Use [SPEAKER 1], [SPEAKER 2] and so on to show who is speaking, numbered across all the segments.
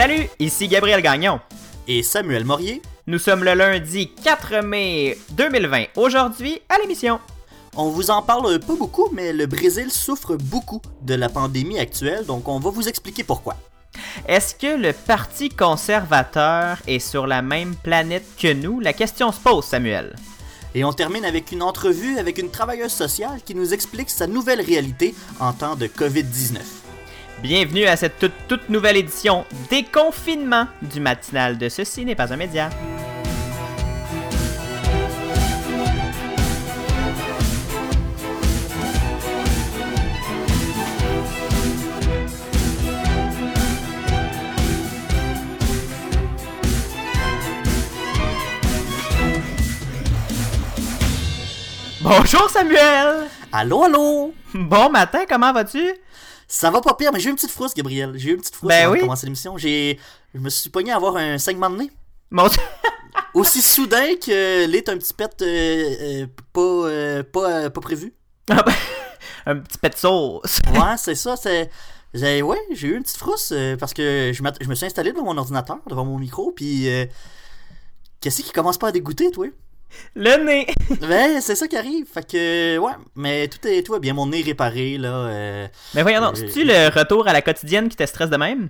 [SPEAKER 1] Salut, ici Gabriel Gagnon.
[SPEAKER 2] Et Samuel Morier.
[SPEAKER 1] Nous sommes le lundi 4 mai 2020. Aujourd'hui, à l'émission.
[SPEAKER 2] On vous en parle pas beaucoup, mais le Brésil souffre beaucoup de la pandémie actuelle, donc on va vous expliquer pourquoi.
[SPEAKER 1] Est-ce que le Parti conservateur est sur la même planète que nous? La question se pose, Samuel.
[SPEAKER 2] Et on termine avec une entrevue avec une travailleuse sociale qui nous explique sa nouvelle réalité en temps de COVID-19.
[SPEAKER 1] Bienvenue à cette toute, toute nouvelle édition Déconfinement du matinal de Ceci n'est pas un média. Bonjour Samuel!
[SPEAKER 2] Allô, allô!
[SPEAKER 1] Bon matin, comment vas-tu?
[SPEAKER 2] Ça va pas pire, mais j'ai eu une petite frousse, Gabriel. J'ai eu une petite frousse
[SPEAKER 1] Ben
[SPEAKER 2] avant
[SPEAKER 1] oui.
[SPEAKER 2] de commencer l'émission. J'ai... Je me suis pogné à avoir un saignement de nez.
[SPEAKER 1] Mon.
[SPEAKER 2] Aussi soudain que l'est un petit pet euh, euh, pas, euh, pas, pas prévu.
[SPEAKER 1] Ah ben, un petit pet de sauce.
[SPEAKER 2] Ouais, c'est ça. C'est... J'ai... Ouais, j'ai eu une petite frousse parce que je, je me suis installé devant mon ordinateur, devant mon micro, puis... Qu'est-ce qui commence pas à dégoûter, toi?
[SPEAKER 1] Le nez.
[SPEAKER 2] Ben, c'est ça qui arrive. Fait que, ouais, mais tout est tout va bien. Mon nez réparé, là. euh,
[SPEAKER 1] Mais voyons donc,
[SPEAKER 2] Euh,
[SPEAKER 1] c'est-tu le retour à la quotidienne qui te stresse de même?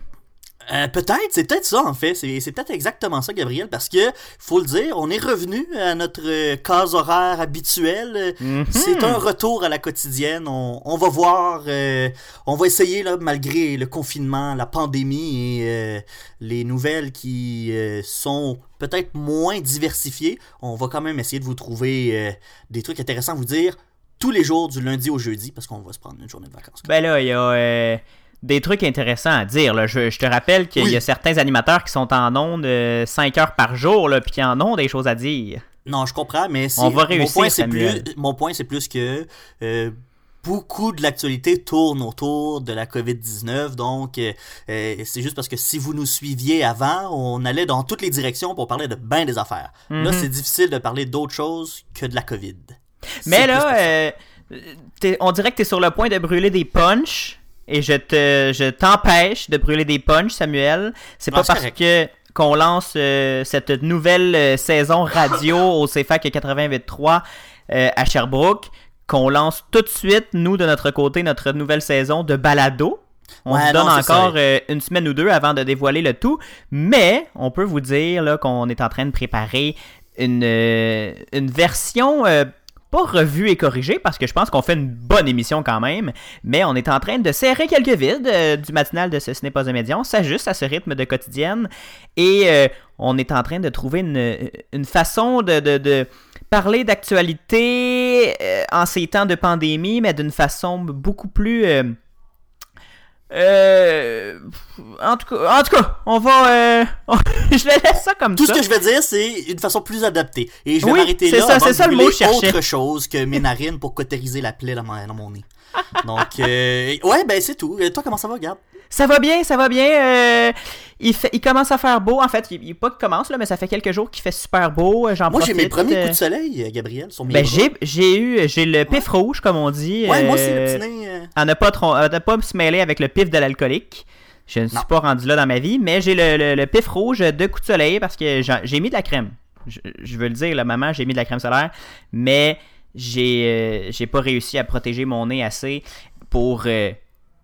[SPEAKER 2] Euh, peut-être, c'est peut-être ça en fait. C'est, peut-être exactement ça, Gabriel, parce que faut le dire, on est revenu à notre euh, case horaire habituelle.
[SPEAKER 1] Mhm.
[SPEAKER 2] C'est un retour à la quotidienne. On, on va voir, euh, on va essayer là, malgré le confinement, la pandémie et euh, les nouvelles qui sont peut-être moins diversifiées. On va quand même essayer de vous trouver des trucs intéressants à vous dire tous les jours du lundi au jeudi, parce qu'on va se prendre une journée de vacances.
[SPEAKER 1] Ben là, il y a des trucs intéressants à dire. Là. Je, je te rappelle qu'il
[SPEAKER 2] Oui.
[SPEAKER 1] y a certains animateurs qui sont en ondes 5 heures par jour, là, puis qui en ont des choses à dire.
[SPEAKER 2] Non, je comprends, mais c'est-
[SPEAKER 1] On va
[SPEAKER 2] mon point, c'est plus, mon point, c'est plus que euh, beaucoup de l'actualité tourne autour de la COVID-19. Donc, euh, euh, c'est juste parce que si vous nous suiviez avant, on allait dans toutes les directions pour parler de bien des affaires. Là,
[SPEAKER 1] Mhm.
[SPEAKER 2] c'est difficile de parler d'autre chose que de la COVID.
[SPEAKER 1] Mais là, euh, on dirait que tu es sur le point de brûler des punchs. Et je te je t'empêche de brûler des punchs, Samuel. C'est pas parce que qu'on lance euh, cette nouvelle euh, saison radio au CFAC 88.3 euh, à Sherbrooke qu'on lance tout de suite, nous, de notre côté, notre nouvelle saison de balado. On
[SPEAKER 2] Ouais,
[SPEAKER 1] vous donne
[SPEAKER 2] non,
[SPEAKER 1] encore euh, une semaine ou deux avant de dévoiler le tout. Mais on peut vous dire là, qu'on est en train de préparer une, euh, une version euh, pas revue et corrigée, parce que je pense qu'on fait une bonne émission quand même, mais on est en train de serrer quelques vides euh, du matinal de ce Ce n'est pas un média. On s'ajuste à ce rythme de quotidienne et euh, on est en train de trouver une, façon de parler d'actualité euh, en ces temps de pandémie, mais d'une façon beaucoup plus... euh, en, tout cas, en tout cas, on va... euh, je laisse ça comme
[SPEAKER 2] Tout
[SPEAKER 1] ça.
[SPEAKER 2] ce que je vais dire, c'est une façon plus adaptée. Et je vais
[SPEAKER 1] Oui,
[SPEAKER 2] m'arrêter
[SPEAKER 1] c'est
[SPEAKER 2] là
[SPEAKER 1] ça,
[SPEAKER 2] avant
[SPEAKER 1] c'est ça le mot
[SPEAKER 2] autre chose que mes narines pour cautériser la plaie dans, mon- dans mon nez. Donc, euh, ouais, ben c'est tout. Euh, Toi, comment ça va, regarde?
[SPEAKER 1] Ça va bien, ça va bien. euh, il, fait, il commence à faire beau. En fait, il, il pas qu'il commence, là, mais ça fait quelques jours qu'il fait super beau. euh, J'en
[SPEAKER 2] Moi, j'ai mes premiers
[SPEAKER 1] euh,
[SPEAKER 2] coups de soleil, Gabriel, sur mes
[SPEAKER 1] Ben, j'ai, j'ai eu j'ai le pif rouge, comme on dit.
[SPEAKER 2] Ouais, moi aussi, le petit nez.
[SPEAKER 1] à ne pas, ne pas se mêler avec le pif de l'alcoolique. Je ne suis pas rendu là dans ma vie, mais j'ai le, le- le pif rouge de coups de soleil parce que j'ai mis de la crème. Je, je veux le dire, la maman, j'ai mis de la crème solaire, mais j'ai euh, j'ai pas réussi à protéger mon nez assez pour euh,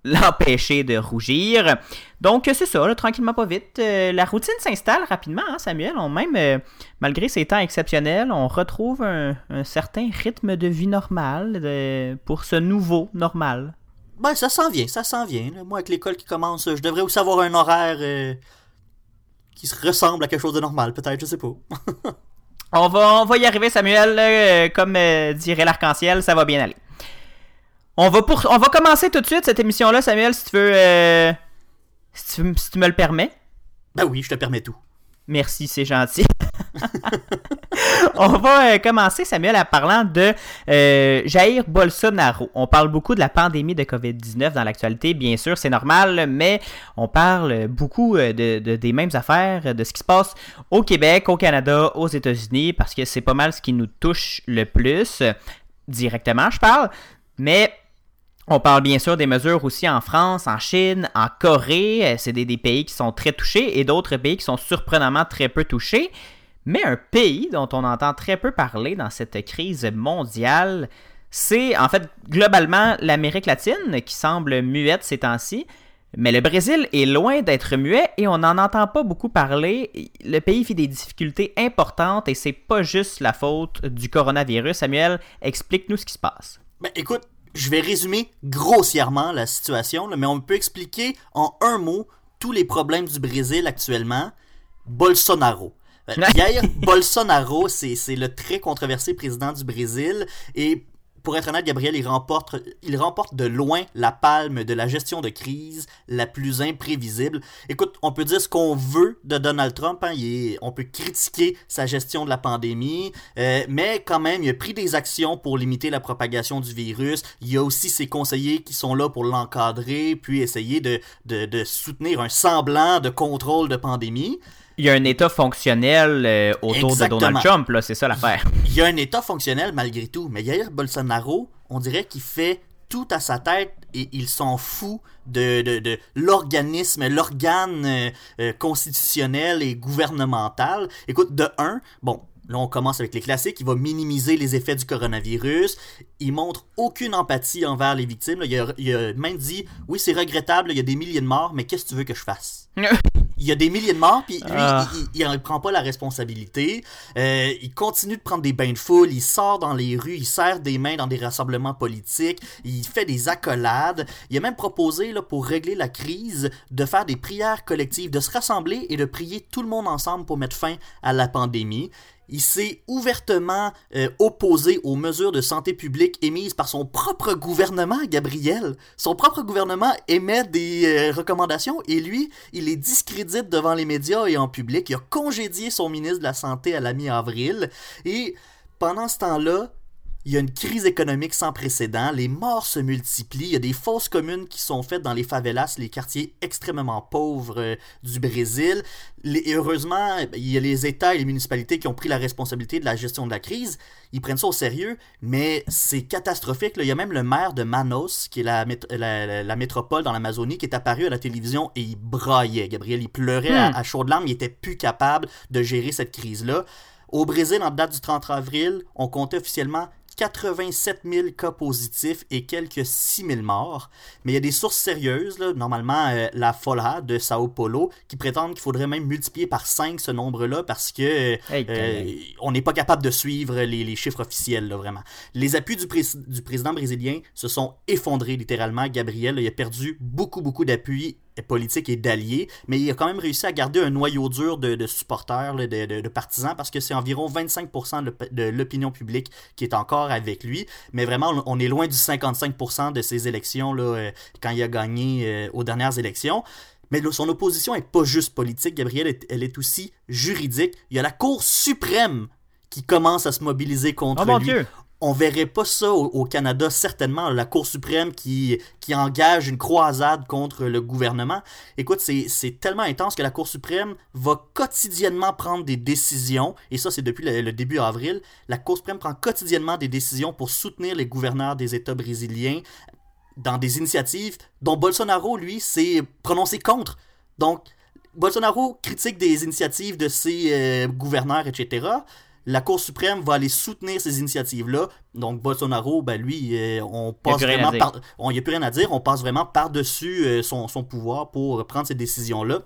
[SPEAKER 1] l'empêcher de rougir. Donc c'est ça, là, tranquillement pas vite. Euh, la routine s'installe rapidement, hein, Samuel. On même, euh, malgré ces temps exceptionnels, on retrouve un, un certain rythme de vie normal de- pour ce nouveau normal.
[SPEAKER 2] Ben, ça s'en vient, ça s'en vient. là. Moi, avec l'école qui commence, je devrais aussi avoir un horaire euh, qui se ressemble à quelque chose de normal, peut-être, je sais pas.
[SPEAKER 1] On va, on va y arriver, Samuel. comme dirait l'arc-en-ciel, ça va bien aller. On va, pour, on va commencer tout de suite cette émission-là, Samuel, si tu veux. euh, si, tu, si tu me le permets.
[SPEAKER 2] Ben oui, je te permets tout.
[SPEAKER 1] Merci, c'est gentil. On va euh, commencer, Samuel, en parlant de euh, Jair Bolsonaro. On parle beaucoup de la pandémie de COVID-19 dans l'actualité, bien sûr, c'est normal, mais on parle beaucoup de, de- des mêmes affaires, de ce qui se passe au Québec, au Canada, aux États-Unis, parce que c'est pas mal ce qui nous touche le plus, directement, je parle. Mais On parle bien sûr des mesures aussi en France, en Chine, en Corée. Euh, c'est des, des, pays qui sont très touchés et d'autres pays qui sont surprenamment très peu touchés. Mais un pays dont on entend très peu parler dans cette crise mondiale, c'est en fait globalement l'Amérique latine qui semble muette ces temps-ci. Mais le Brésil est loin d'être muet et on n'en entend pas beaucoup parler. Le pays vit des difficultés importantes et c'est pas juste la faute du coronavirus. Samuel, explique-nous ce qui se passe.
[SPEAKER 2] Ben, écoute, je vais résumer grossièrement la situation, mais on peut expliquer en un mot tous les problèmes du Brésil actuellement. Bolsonaro. Hier, Bolsonaro, c'est le très controversé président du Brésil et pour être honnête, Gabriel, il remporte, de loin la palme de la gestion de crise la plus imprévisible. Écoute, on peut dire ce qu'on veut de Donald Trump, hein, on peut critiquer sa gestion de la pandémie, euh, mais quand même, il a pris des actions pour limiter la propagation du virus. Il y a aussi ses conseillers qui sont là pour l'encadrer, puis essayer de soutenir un semblant de contrôle de pandémie
[SPEAKER 1] il y a un État fonctionnel euh, autour de Donald Trump, là, c'est ça l'affaire.
[SPEAKER 2] Il y a un État fonctionnel malgré tout, mais Jair Bolsonaro, on dirait qu'il fait tout à sa tête et il s'en fout de, de, l'organisme, l'organe euh, euh, constitutionnel et gouvernemental. Écoute, de un, bon, Là, on commence avec les classiques. Il va minimiser les effets du coronavirus. Il montre aucune empathie envers les victimes. Il a, il a même dit Oui, c'est regrettable, il y a des milliers de morts, mais qu'est-ce que tu veux que je fasse? Il y a des milliers de morts, puis lui, ah. il ne prend pas la responsabilité. Euh, il continue de prendre des bains de foule. Il sort dans les rues. Il serre des mains dans des rassemblements politiques. Il fait des accolades. Il a même proposé, là, pour régler la crise, de faire des prières collectives, de se rassembler et de prier tout le monde ensemble pour mettre fin à la pandémie. Il s'est ouvertement euh, opposé aux mesures de santé publique émises par son propre gouvernement, Gabriel. Son propre gouvernement émet des euh, recommandations et lui, il les discrédite devant les médias et en public. Il a congédié son ministre de la Santé à la mi-avril. Et pendant ce temps-là, il y a une crise économique sans précédent, les morts se multiplient, il y a des fausses communes qui sont faites dans les favelas, les quartiers extrêmement pauvres euh, du Brésil. et heureusement, il y a les États et les municipalités qui ont pris la responsabilité de la gestion de la crise. Ils prennent ça au sérieux, mais c'est catastrophique. Il y a même le maire de Manos, qui est la, la, métropole dans l'Amazonie, qui est apparu à la télévision et il braillait. Gabriel, il pleurait à, hmm. à chaudes larmes, il était plus capable de gérer cette crise-là. Au Brésil, en date du 30 avril, on comptait officiellement 87 000 cas positifs et quelques 6 000 morts. Mais il y a des sources sérieuses, normalement euh, la FOLA de Sao Paulo, qui prétendent qu'il faudrait même multiplier par 5 ce nombre-là parce que euh, on n'est pas capable de suivre les, chiffres officiels, vraiment. Les appuis du, du, président brésilien se sont effondrés littéralement. Gabriel il a perdu beaucoup, beaucoup d'appuis politique et d'alliés, mais il a quand même réussi à garder un noyau dur de, supporters, de, de, partisans, parce que c'est environ 25% de l'opinion publique qui est encore avec lui. Mais vraiment, on est loin du 55% de ces élections là, euh, quand il a gagné euh, aux dernières élections. Mais son opposition est pas juste politique, Gabriel, elle est aussi juridique. Il y a la Cour suprême qui commence à se mobiliser contre oh, lui on verrait pas ça au, Canada, certainement, la Cour suprême qui, qui engage une croisade contre le gouvernement. Écoute, c'est tellement intense que la Cour suprême va quotidiennement prendre des décisions, et ça c'est depuis le, début avril, la Cour suprême prend quotidiennement des décisions pour soutenir les gouverneurs des États brésiliens dans des initiatives dont Bolsonaro, lui, s'est prononcé contre. Donc, Bolsonaro critique des initiatives de ses euh, gouverneurs, etc la Cour suprême va aller soutenir ces initiatives-là. Donc Bolsonaro, ben lui, euh, on passe vraiment par... Il n'y a plus rien à dire, on passe vraiment par-dessus euh, son, son, pouvoir pour prendre ces décisions-là.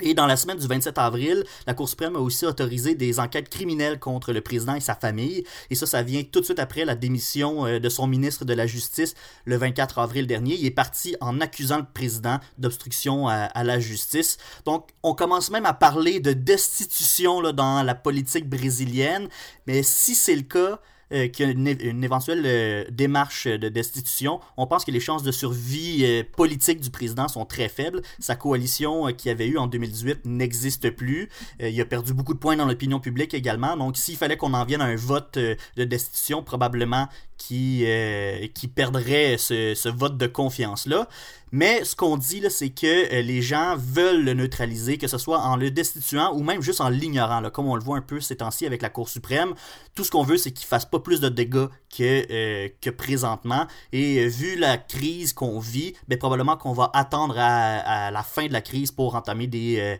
[SPEAKER 2] Et dans la semaine du 27 avril, la Cour suprême a aussi autorisé des enquêtes criminelles contre le président et sa famille. Et ça, ça vient tout de suite après la démission euh, de son ministre de la Justice le 24 avril dernier. Il est parti en accusant le président d'obstruction à, la justice. Donc, on commence même à parler de destitution dans la politique brésilienne. Mais si c'est le cas, euh, une, éventuelle euh, démarche de destitution, on pense que les chances de survie euh, politique du président sont très faibles. Sa coalition qu'il avait eu en 2018 n'existe plus. il a perdu beaucoup de points dans l'opinion publique également. Donc, s'il fallait qu'on en vienne à un vote de destitution, probablement qui, euh, qui perdrait ce, vote de confiance-là. Mais ce qu'on dit, c'est que euh, les gens veulent le neutraliser, que ce soit en le destituant ou même juste en l'ignorant, comme on le voit un peu ces temps-ci avec la Cour suprême. Tout ce qu'on veut, c'est qu'il fasse pas plus de dégâts que, euh, présentement. Et vu la crise qu'on vit, ben, probablement qu'on va attendre à, la fin de la crise pour entamer des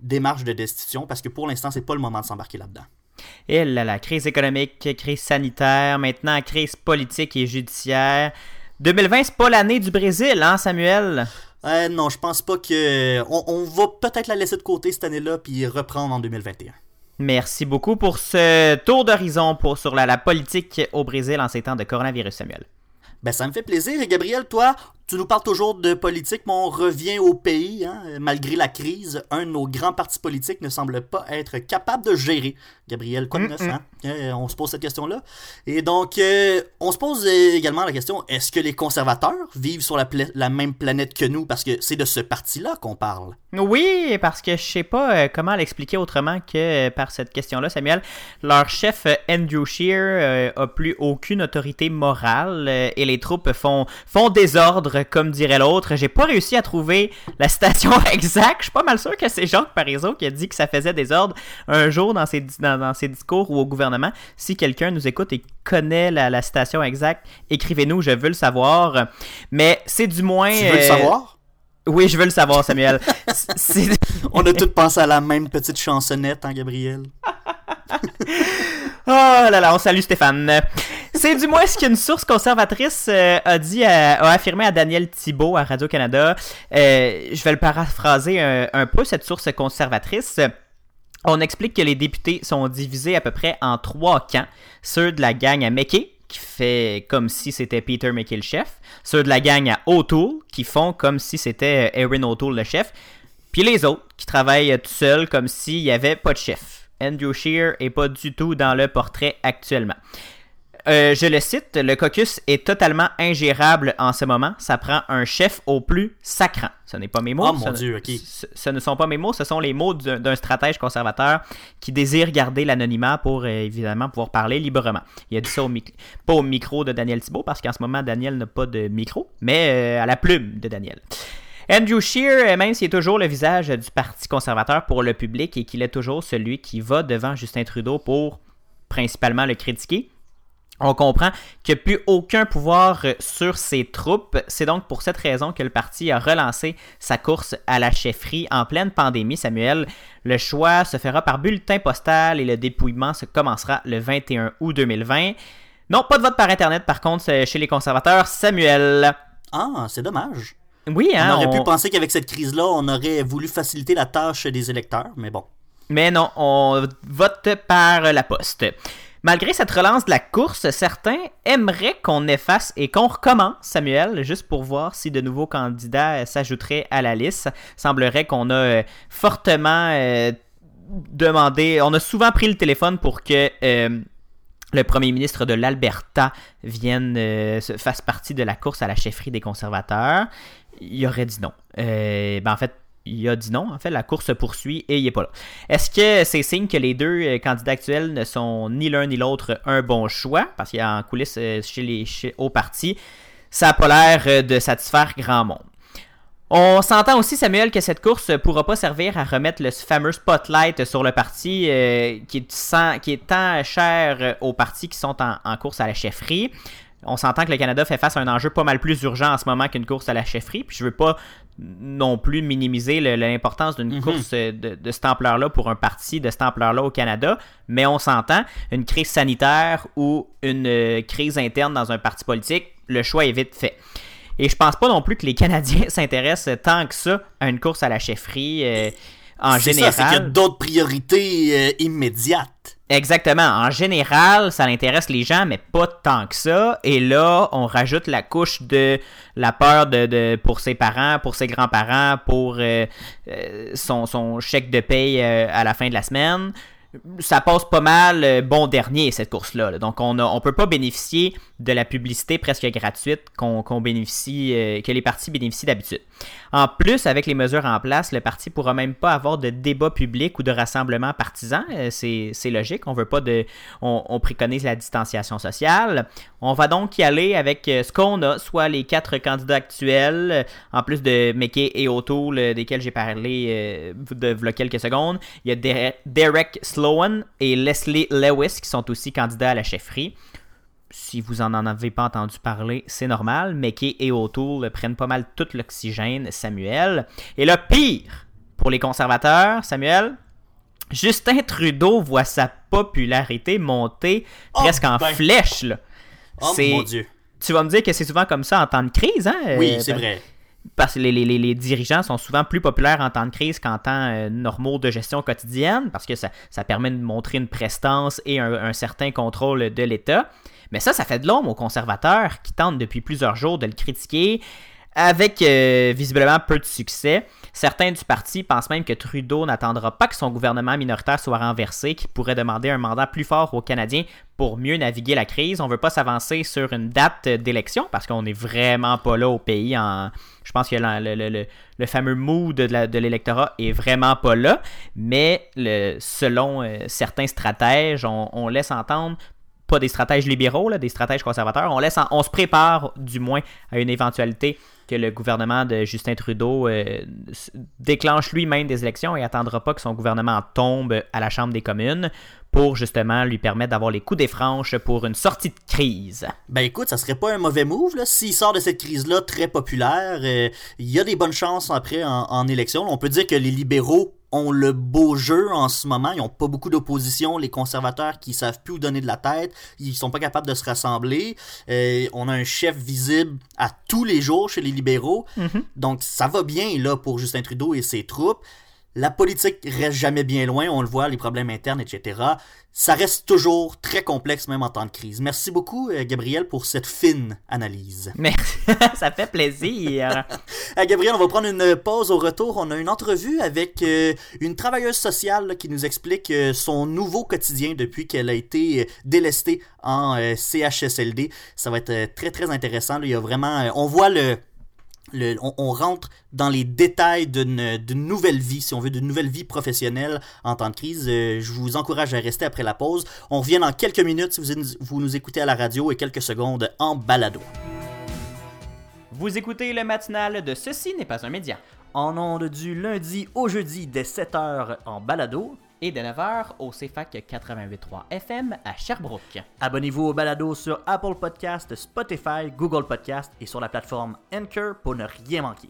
[SPEAKER 2] démarches de destitution, parce que pour l'instant, c'est pas le moment de s'embarquer là-dedans.
[SPEAKER 1] Et là, la crise économique, crise sanitaire, maintenant crise politique et judiciaire. 2020, c'est pas l'année du Brésil, hein, Samuel?
[SPEAKER 2] Euh, non, je pense pas que. On, va peut-être la laisser de côté cette année-là, puis reprendre en 2021.
[SPEAKER 1] Merci beaucoup pour ce tour d'horizon pour, sur la, la politique au Brésil en ces temps de coronavirus, Samuel.
[SPEAKER 2] Ben, ça me fait plaisir. Et Gabriel, toi, tu nous parles toujours de politique, mais on revient au pays. Hein. Malgré la crise, un de nos grands partis politiques ne semble pas être capable de gérer. Gabriel, quoi de neuf, hein? Euh, on se pose cette question-là. Et donc, euh, on se pose également la question, est-ce que les conservateurs vivent sur la, la même planète que nous? Parce que c'est de ce parti-là qu'on parle.
[SPEAKER 1] Oui, parce que je sais pas euh, comment l'expliquer autrement que par cette question-là, Samuel. Leur chef, Andrew Shear, a plus aucune autorité morale et les troupes font, font désordre, comme dirait l'autre. J'ai pas réussi à trouver la citation exacte. Je suis pas mal sûr que c'est Jacques Parizeau qui a dit que ça faisait désordre un jour dans ses, dans, dans ses discours ou au gouvernement. Si quelqu'un nous écoute et connaît la, citation exacte, écrivez-nous, je veux le savoir. Mais c'est du moins.
[SPEAKER 2] Tu veux le euh, savoir?
[SPEAKER 1] Oui, je veux le savoir, Samuel.
[SPEAKER 2] On a tous pensé à la même petite chansonnette, hein, Gabriel?
[SPEAKER 1] oh là là, on salue Stéphane. C'est du moins ce qu'une source conservatrice euh, a dit, a affirmé à Daniel Thibault à Radio-Canada. Euh, je vais le paraphraser un, peu, cette source conservatrice. On explique que les députés sont divisés à peu près en trois camps. Ceux de la gang à McKay, qui fait comme si c'était Peter McKay le chef. Ceux de la gang à O'Toole, qui font comme si c'était Erin O'Toole le chef. Puis les autres, qui travaillent tout seuls comme s'il n'y avait pas de chef. Andrew Shear est pas du tout dans le portrait actuellement. Euh, je le cite, le caucus est totalement ingérable en ce moment. Ça prend un chef au plus sacrant. Ce n'est pas mes mots.
[SPEAKER 2] Oh mon Dieu, ok.
[SPEAKER 1] Ce, ne sont pas mes mots, ce sont les mots d'un stratège conservateur qui désire garder l'anonymat pour euh, évidemment pouvoir parler librement. Il a dit ça au pas au micro de Daniel Thibault parce qu'en ce moment Daniel n'a pas de micro, mais euh, à la plume de Daniel. Andrew Scheer, même s'il est toujours le visage du Parti conservateur pour le public et qu'il est toujours celui qui va devant Justin Trudeau pour principalement le critiquer, on comprend qu'il n'y a plus aucun pouvoir euh, sur ses troupes. C'est donc pour cette raison que le parti a relancé sa course à la chefferie en pleine pandémie, Samuel. Le choix se fera par bulletin postal et le dépouillement se commencera le 21 août 2020. Non, pas de vote par Internet par contre chez les conservateurs, Samuel.
[SPEAKER 2] Ah, c'est dommage.
[SPEAKER 1] Oui, hein,
[SPEAKER 2] on aurait pu penser qu'avec cette crise-là, on aurait voulu faciliter la tâche des électeurs, mais bon.
[SPEAKER 1] Mais non, on vote par la poste. Malgré cette relance de la course, certains aimeraient qu'on efface et qu'on recommence, Samuel, juste pour voir si de nouveaux candidats s'ajouteraient à la liste. Semblerait qu'on a euh, fortement euh, demandé, on a souvent pris le téléphone pour que euh, le premier ministre de l'Alberta vienne fasse partie de la course à la chefferie des conservateurs. Il aurait dit non. ben en fait, il a dit non. En fait, la course se poursuit et il n'est pas là. Est-ce que c'est signe que les deux euh, candidats actuels ne sont ni l'un ni l'autre un bon choix? Parce qu'il y a en coulisses euh, chez les chez, au parti, ça n'a pas l'air euh, de satisfaire grand monde. On s'entend aussi, Samuel, que cette course ne pourra pas servir à remettre le fameux spotlight sur le parti qui, est, tant cher aux partis qui sont en, en course à la chefferie. On s'entend que le Canada fait face à un enjeu pas mal plus urgent en ce moment qu'une course à la chefferie. Puis je veux pas non plus minimiser l'importance d'une mhm. course de, de cette ampleur-là pour un parti de cette ampleur-là au Canada, mais on s'entend, une crise sanitaire ou une euh, crise interne dans un parti politique, le choix est vite fait. Et je pense pas non plus que les Canadiens s'intéressent tant que ça à une course à la chefferie euh, en général.
[SPEAKER 2] C'est qu'il y a d'autres priorités euh, immédiates.
[SPEAKER 1] Exactement. En général, ça intéresse les gens, mais pas tant que ça. Et là, on rajoute la couche de la peur de, pour ses parents, pour ses grands-parents, pour euh, euh, son, chèque de paye euh, à la fin de la semaine. Ça passe pas mal euh, bon dernier, cette course-là. Donc, on ne on peut pas bénéficier de la publicité presque gratuite qu'on bénéficie, euh, que les partis bénéficient d'habitude. En plus, avec les mesures en place, le parti pourra même pas avoir de débat public ou de rassemblement partisan. Euh, c'est logique. On veut pas de. On, préconise la distanciation sociale. On va donc y aller avec ce qu'on a, soit les quatre candidats actuels, en plus de McKay et O'Toole, desquels j'ai parlé de, quelques secondes. Il y a Derek Sloan et Leslie Lewis qui sont aussi candidats à la chefferie. Si vous en en avez pas entendu parler, c'est normal. McKay et O'Toole prennent pas mal tout l'oxygène, Samuel. Et le pire pour les conservateurs, Samuel, Justin Trudeau voit sa popularité monter oh, presque en ben. flèche.
[SPEAKER 2] Oh mon Dieu.
[SPEAKER 1] Tu vas me dire que c'est souvent comme ça en temps de crise, hein?
[SPEAKER 2] Oui, c'est vrai
[SPEAKER 1] parce que les, dirigeants sont souvent plus populaires en temps de crise qu'en temps euh, normaux de gestion quotidienne, parce que ça, permet de montrer une prestance et un, certain contrôle de l'État. Mais ça, ça fait de l'ombre aux conservateurs qui tentent depuis plusieurs jours de le critiquer, avec euh, visiblement peu de succès. Certains du parti pensent même que Trudeau n'attendra pas que son gouvernement minoritaire soit renversé, qu'il pourrait demander un mandat plus fort aux Canadiens pour mieux naviguer la crise. On ne veut pas s'avancer sur une date d'élection parce qu'on n'est vraiment pas là au pays. En... Je pense que le, fameux mood de l'électorat est vraiment pas là. Mais selon euh, certains stratèges, on, laisse entendre pas des stratèges libéraux, des stratèges conservateurs. On, laisse on se prépare du moins à une éventualité que le gouvernement de Justin Trudeau euh, déclenche lui-même des élections et attendra pas que son gouvernement tombe à la Chambre des communes pour justement lui permettre d'avoir les coups des franches pour une sortie de crise.
[SPEAKER 2] Ben écoute, ça serait pas un mauvais move là. S'il sort de cette crise-là très populaire, euh, il y a des bonnes chances après en, en élection. On peut dire que les libéraux ont le beau jeu en ce moment. Ils n'ont pas beaucoup d'opposition. Les conservateurs qui savent plus où donner de la tête, ils sont pas capables de se rassembler. Euh, on a un chef visible à tous les jours chez les libéraux. Mm-hmm. Donc ça va bien là pour Justin Trudeau et ses troupes. La politique reste jamais bien loin, on le voit, les problèmes internes, etc. Ça reste toujours très complexe, même en temps de crise. Merci beaucoup, euh, Gabriel, pour cette fine analyse.
[SPEAKER 1] Merci, ça fait plaisir.
[SPEAKER 2] Euh, Gabriel, on va prendre une pause au retour. On a une entrevue avec euh, une travailleuse sociale qui nous explique son nouveau quotidien depuis qu'elle a été délestée en CHSLD. Ça va être très, très intéressant. Il y a vraiment... on voit le on, rentre dans les détails d'une nouvelle vie, si on veut, d'une nouvelle vie professionnelle en temps de crise. Euh, je vous encourage à rester après la pause. On revient dans quelques minutes si vous, nous écoutez à la radio et quelques secondes en balado.
[SPEAKER 1] Vous écoutez le matinal de Ceci n'est pas un média.
[SPEAKER 2] En ondes du lundi au jeudi dès 7h en balado
[SPEAKER 1] et de 9h au CFAC 88.3 FM à Sherbrooke.
[SPEAKER 2] Abonnez-vous au balado sur Apple Podcast, Spotify, Google Podcast et sur la plateforme Anchor pour ne rien manquer.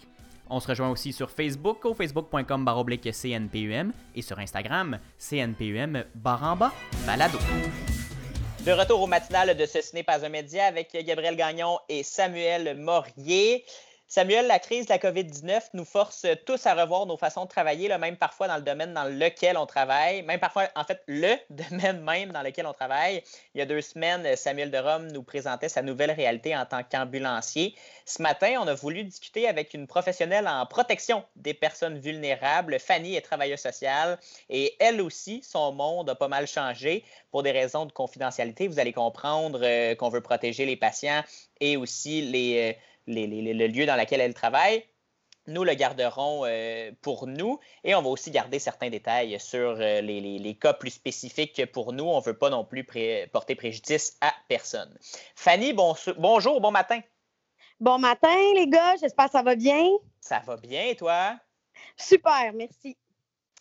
[SPEAKER 1] On se rejoint aussi sur Facebook au facebook.com baroblique CNPUM et sur Instagram CNPUM baramba balado. De retour au matinal de Ce n'est pas un média avec Gabriel Gagnon et Samuel Morier. Samuel, la crise de la COVID-19 nous force tous à revoir nos façons de travailler, même parfois dans le domaine dans lequel on travaille, même parfois, en fait, le domaine même dans lequel on travaille. Il y a deux semaines, Samuel de Rome nous présentait sa nouvelle réalité en tant qu'ambulancier. Ce matin, on a voulu discuter avec une professionnelle en protection des personnes vulnérables. Fanny est travailleuse sociale et elle aussi, son monde a pas mal changé pour des raisons de confidentialité. Vous allez comprendre euh, qu'on veut protéger les patients et aussi les... Euh, le lieu dans lequel elle travaille. Nous le garderons euh, pour nous et on va aussi garder certains détails sur euh, les, cas plus spécifiques pour nous. On ne veut pas non plus porter préjudice à personne. Fanny, bonjour, bon matin.
[SPEAKER 3] Bon matin, les gars. J'espère que ça va bien.
[SPEAKER 1] Ça va bien, toi?
[SPEAKER 3] Super, merci.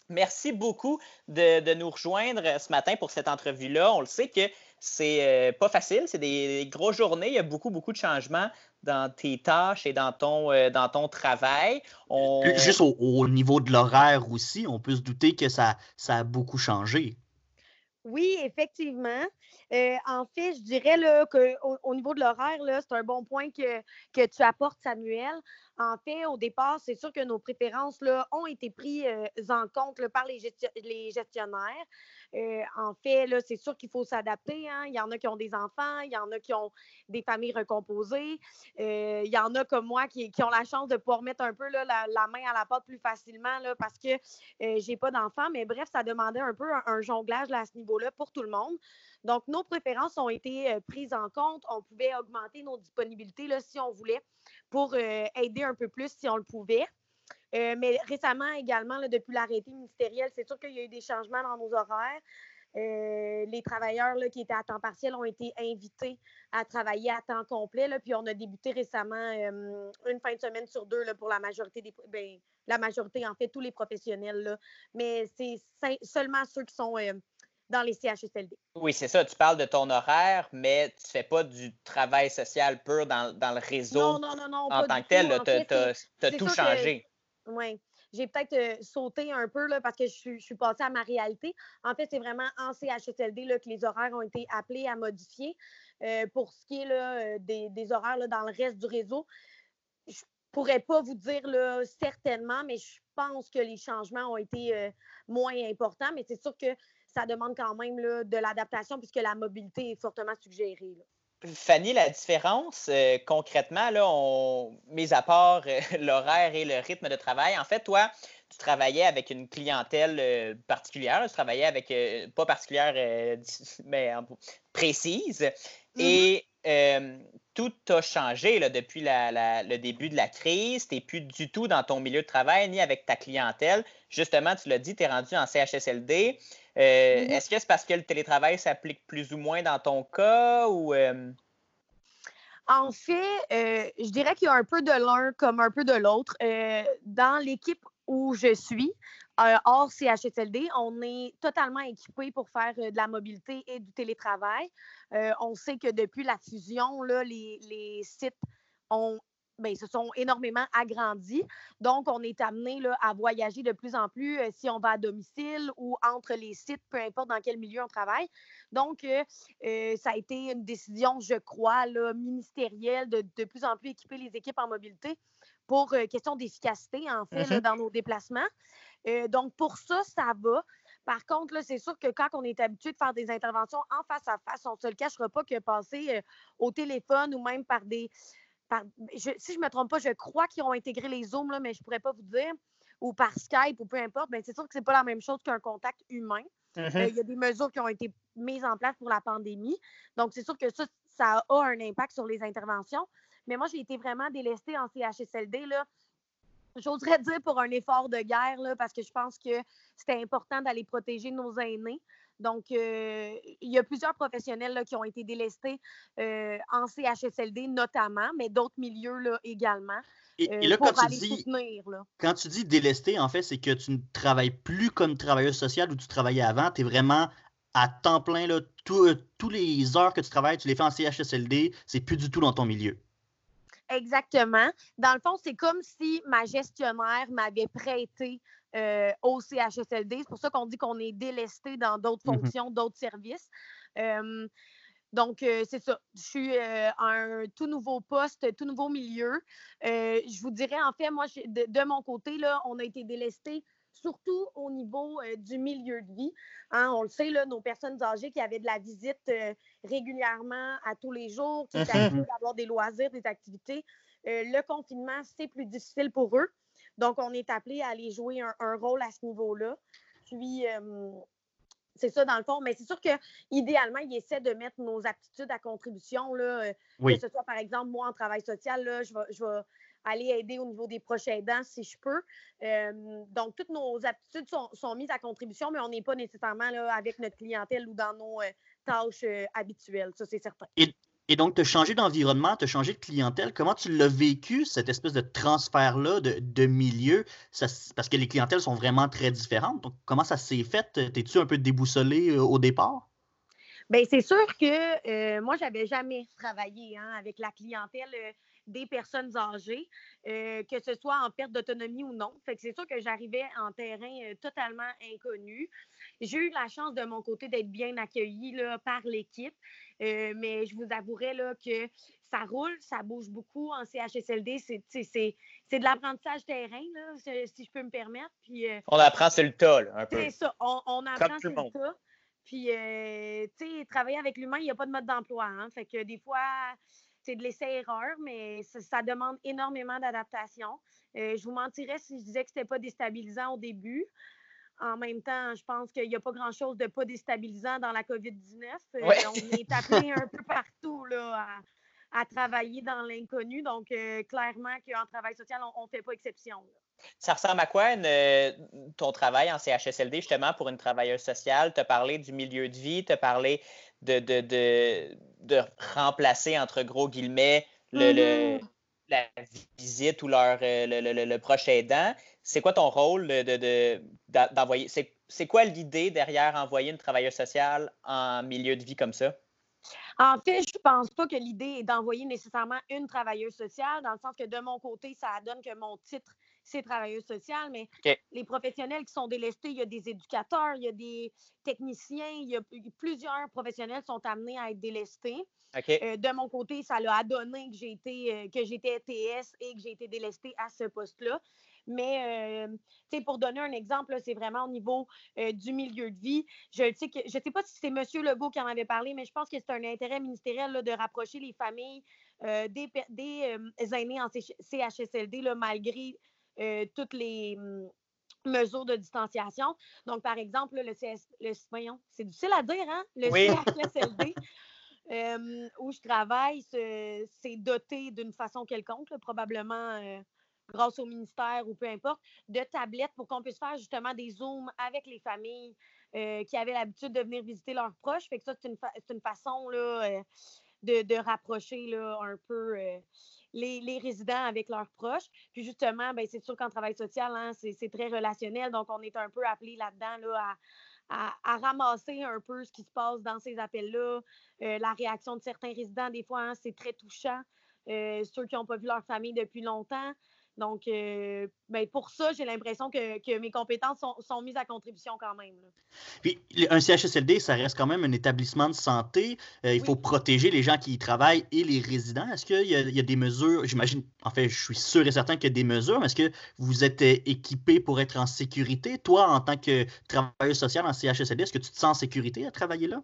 [SPEAKER 1] Merci beaucoup de, nous rejoindre ce matin pour cette entrevue-là. On le sait que c'est euh, pas facile, c'est des, grosses journées, il y a beaucoup, beaucoup de changements dans tes tâches et dans ton, euh, dans ton travail.
[SPEAKER 2] Juste au, niveau de l'horaire aussi, on peut se douter que ça, ça a beaucoup changé.
[SPEAKER 3] Oui, effectivement. Euh, en fait, je dirais qu'au au niveau de l'horaire, c'est un bon point que, que tu apportes, Samuel. En fait, au départ, c'est sûr que nos préférences là, ont été prises en compte par les, gestionnaires. Euh, en fait, là, c'est sûr qu'il faut s'adapter. Hein. Il y en a qui ont des enfants, il y en a qui ont des familles recomposées. Euh, il y en a comme moi qui, ont la chance de pouvoir mettre un peu la, main à la porte plus facilement là, parce que euh, j'ai pas d'enfants. Mais bref, ça demandait un peu un, jonglage à ce niveau-là pour tout le monde. Donc, nos préférences ont été prises en compte. On pouvait augmenter nos disponibilités là, si on voulait pour aider un peu plus si on le pouvait. Euh, mais récemment également, depuis l'arrêté ministériel, c'est sûr qu'il y a eu des changements dans nos horaires. Euh, les travailleurs là, qui étaient à temps partiel ont été invités à travailler à temps complet. Là, puis on a débuté récemment euh, une fin de semaine sur deux pour la majorité des ben, la majorité, en fait, tous les professionnels. Mais c'est seulement ceux qui sont dans les CHSLD.
[SPEAKER 4] Oui, c'est ça. Tu parles de ton horaire, mais tu ne fais pas du travail social pur dans, dans le réseau
[SPEAKER 3] non, non, non, non,
[SPEAKER 4] en tant que tel. Tu as, tout changé.
[SPEAKER 3] Oui. J'ai peut-être euh, sauté un peu là, parce que je, suis passée à ma réalité. En fait, c'est vraiment en CHSLD là, que les horaires ont été appelés à modifier. Euh, pour ce qui est là, euh, des, horaires là, dans le reste du réseau, je ne pourrais pas vous dire là, certainement, mais je pense que les changements ont été moins importants. Mais c'est sûr que ça demande quand même là, de l'adaptation puisque la mobilité est fortement suggérée.
[SPEAKER 4] Fanny, la différence, euh, concrètement, là, on, mis à part euh, l'horaire et le rythme de travail, en fait, toi, tu travaillais avec une clientèle euh, particulière, tu travaillais avec, pas particulière, mais précise, mm-hmm. et tout a changé là, depuis le début de la crise. Tu n'es plus du tout dans ton milieu de travail ni avec ta clientèle. Justement, tu l'as dit, tu es rendu en CHSLD. Euh, mm-hmm. Est-ce que c'est parce que le télétravail s'applique plus ou moins dans ton cas ou. Euh?
[SPEAKER 3] En fait, euh, je dirais qu'il y a un peu de l'un comme un peu de l'autre. dans l'équipe où je suis, hors CHSLD, on est totalement équipé pour faire de la mobilité et du télétravail. on sait que depuis la fusion, là, les, les sites ont ben, se sont énormément agrandis. Donc, on est amené là, à voyager de plus en plus euh, si on va à domicile ou entre les sites, peu importe dans quel milieu on travaille. Donc, euh, euh, ça a été une décision, je crois, là, ministérielle de de plus en plus équiper les équipes en mobilité pour question d'efficacité, en fait, mm-hmm. dans nos déplacements. donc, pour ça, ça va. Par contre, c'est sûr que quand on est habitué de faire des interventions en face à face, on ne se le cachera pas que passer au téléphone ou même par des, si je ne me trompe pas, je crois qu'ils ont intégré les Zooms, là, mais je ne pourrais pas vous dire, ou par Skype, ou peu importe, ben, c'est sûr que ce n'est pas la même chose qu'un contact humain. Mm-hmm. Euh, il y a des mesures qui ont été mises en place pour la pandémie. Donc, c'est sûr que ça, ça a un impact sur les interventions. Mais moi, j'ai été vraiment délestée en CHSLD. Là. J'oserais dire pour un effort de guerre, là, parce que je pense que c'était important d'aller protéger nos aînés. Donc, euh, il y a plusieurs professionnels qui ont été délestés euh, en CHSLD notamment, mais d'autres milieux là, également.
[SPEAKER 2] Et, euh, là, pour quand, aller tu dis, soutenir, quand tu dis délesté, en fait, c'est que tu ne travailles plus comme travailleuse sociale où tu travaillais avant. Tu es vraiment à temps plein. Là, tous les heures que tu travailles, tu les fais en CHSLD. C'est plus du tout dans ton milieu.
[SPEAKER 3] Exactement. Dans le fond, c'est comme si ma gestionnaire m'avait prêté euh, au CHSLD. C'est pour ça qu'on dit qu'on est délesté dans d'autres mmh fonctions, d'autres services. donc, euh, c'est ça. Je suis euh, un tout nouveau poste, tout nouveau milieu. je vous dirais, en fait, moi, de, mon côté, là, on a été délesté surtout au niveau du milieu de vie. Hein. on le sait, là, nos personnes âgées qui avaient de la visite régulièrement à tous les jours, qui étaient mmh d'avoir des loisirs, des activités. le confinement, c'est plus difficile pour eux. Donc, on est appelé à aller jouer un, rôle à ce niveau-là. Puis, euh, c'est ça dans le fond. Mais c'est sûr qu'idéalement, ils essaient de mettre nos aptitudes à contribution. Là, euh, Que ce soit, par exemple, moi, en travail social, là, je, vais, aller aider au niveau des prochains aidants si je peux. Euh, donc, toutes nos aptitudes sont, mises à contribution, mais on n'est pas nécessairement là, avec notre clientèle ou dans nos tâches habituelles. Ça, c'est certain.
[SPEAKER 2] Et donc, tu as changé d'environnement, tu as changé de clientèle. Comment tu l'as vécu, cette espèce de transfert-là de, milieu? parce que les clientèles sont vraiment très différentes. Donc, comment ça s'est fait? T'es-tu un peu déboussolé euh, au départ?
[SPEAKER 3] Bien, c'est sûr que euh, moi, j'avais jamais travaillé hein, avec la clientèle euh, des personnes âgées, que ce soit en perte d'autonomie ou non. Fait que c'est sûr que j'arrivais en terrain totalement inconnu. J'ai eu la chance de mon côté d'être bien accueillie là, par l'équipe. Euh, mais je vous avouerai là, que ça roule, ça bouge beaucoup en CHSLD. C'est de l'apprentissage terrain, là, si je peux me permettre. Puis, euh,
[SPEAKER 1] on apprend sur le tas, un peu.
[SPEAKER 3] C'est ça, on, apprend sur le, tas. Puis, euh, tu sais, travailler avec l'humain, il n'y a pas de mode d'emploi. Hein. Fait que des fois, c'est de l'essai-erreur, mais ça, demande énormément d'adaptation. Euh, je vous mentirais si je disais que ce n'était pas déstabilisant au début. En même temps, je pense qu'il n'y a pas grand-chose de pas déstabilisant dans la COVID-19. on est appelé un peu partout là, à, travailler dans l'inconnu. Donc, euh, clairement qu'en travail social, on ne fait pas exception.
[SPEAKER 1] Ça ressemble à quoi euh, ton travail en CHSLD, justement, pour une travailleuse sociale? Tu as parlé du milieu de vie, tu as parlé de, de, remplacer, entre gros guillemets, le, mm-hmm. la visite ou leur, euh, le, proche aidant. C'est quoi ton rôle d'envoyer? c'est quoi l'idée derrière envoyer une travailleuse sociale en milieu de vie comme ça?
[SPEAKER 3] En fait, je ne pense pas que l'idée est d'envoyer nécessairement une travailleuse sociale, dans le sens que de mon côté, ça donne que mon titre, c'est travailleuse sociale, mais les professionnels qui sont délestés, il y a des éducateurs, il y a des techniciens, il y a plusieurs professionnels sont amenés à être délestés. Euh, de mon côté, ça l'a donné que j'ai été, euh, que j'étais TS et que j'ai été délestée à ce poste-là. Mais euh, pour donner un exemple, c'est vraiment au niveau euh, du milieu de vie. Je ne sais, pas si c'est M. Legault qui en avait parlé, mais je pense que c'est un intérêt ministériel de rapprocher les familles euh, des, des aînés en CHSLD, là, malgré toutes les hum, mesures de distanciation. Donc, par exemple, le, CS, le c'est difficile à dire, hein? Le CHSLD. où je travaille, c'est doté d'une façon quelconque, probablement grâce au ministère ou peu importe, de tablettes pour qu'on puisse faire justement des zooms avec les familles euh, qui avaient l'habitude de venir visiter leurs proches. Fait que ça, c'est une, façon là, euh, de, rapprocher là, un peu euh, les, résidents avec leurs proches. Puis justement, ben, c'est sûr qu'en travail social, hein, c'est très relationnel. Donc, on est un peu appelé là-dedans là, à, ramasser un peu ce qui se passe dans ces appels-là, la réaction de certains résidents. Des fois, hein, c'est très touchant. ceux qui n'ont pas vu leur famille depuis longtemps. Donc, euh, ben, pour ça, j'ai l'impression que, mes compétences sont, mises à contribution quand même.
[SPEAKER 2] Puis, un CHSLD, ça reste quand même un établissement de santé. Euh, il faut protéger les gens qui y travaillent et les résidents. Est-ce qu'il y, a des mesures, j'imagine, en fait, je suis sûr et certain qu'il y a des mesures, mais est-ce que vous êtes euh, équipé pour être en sécurité? Toi, en tant que travailleur social en CHSLD, est-ce que tu te sens en sécurité à travailler là?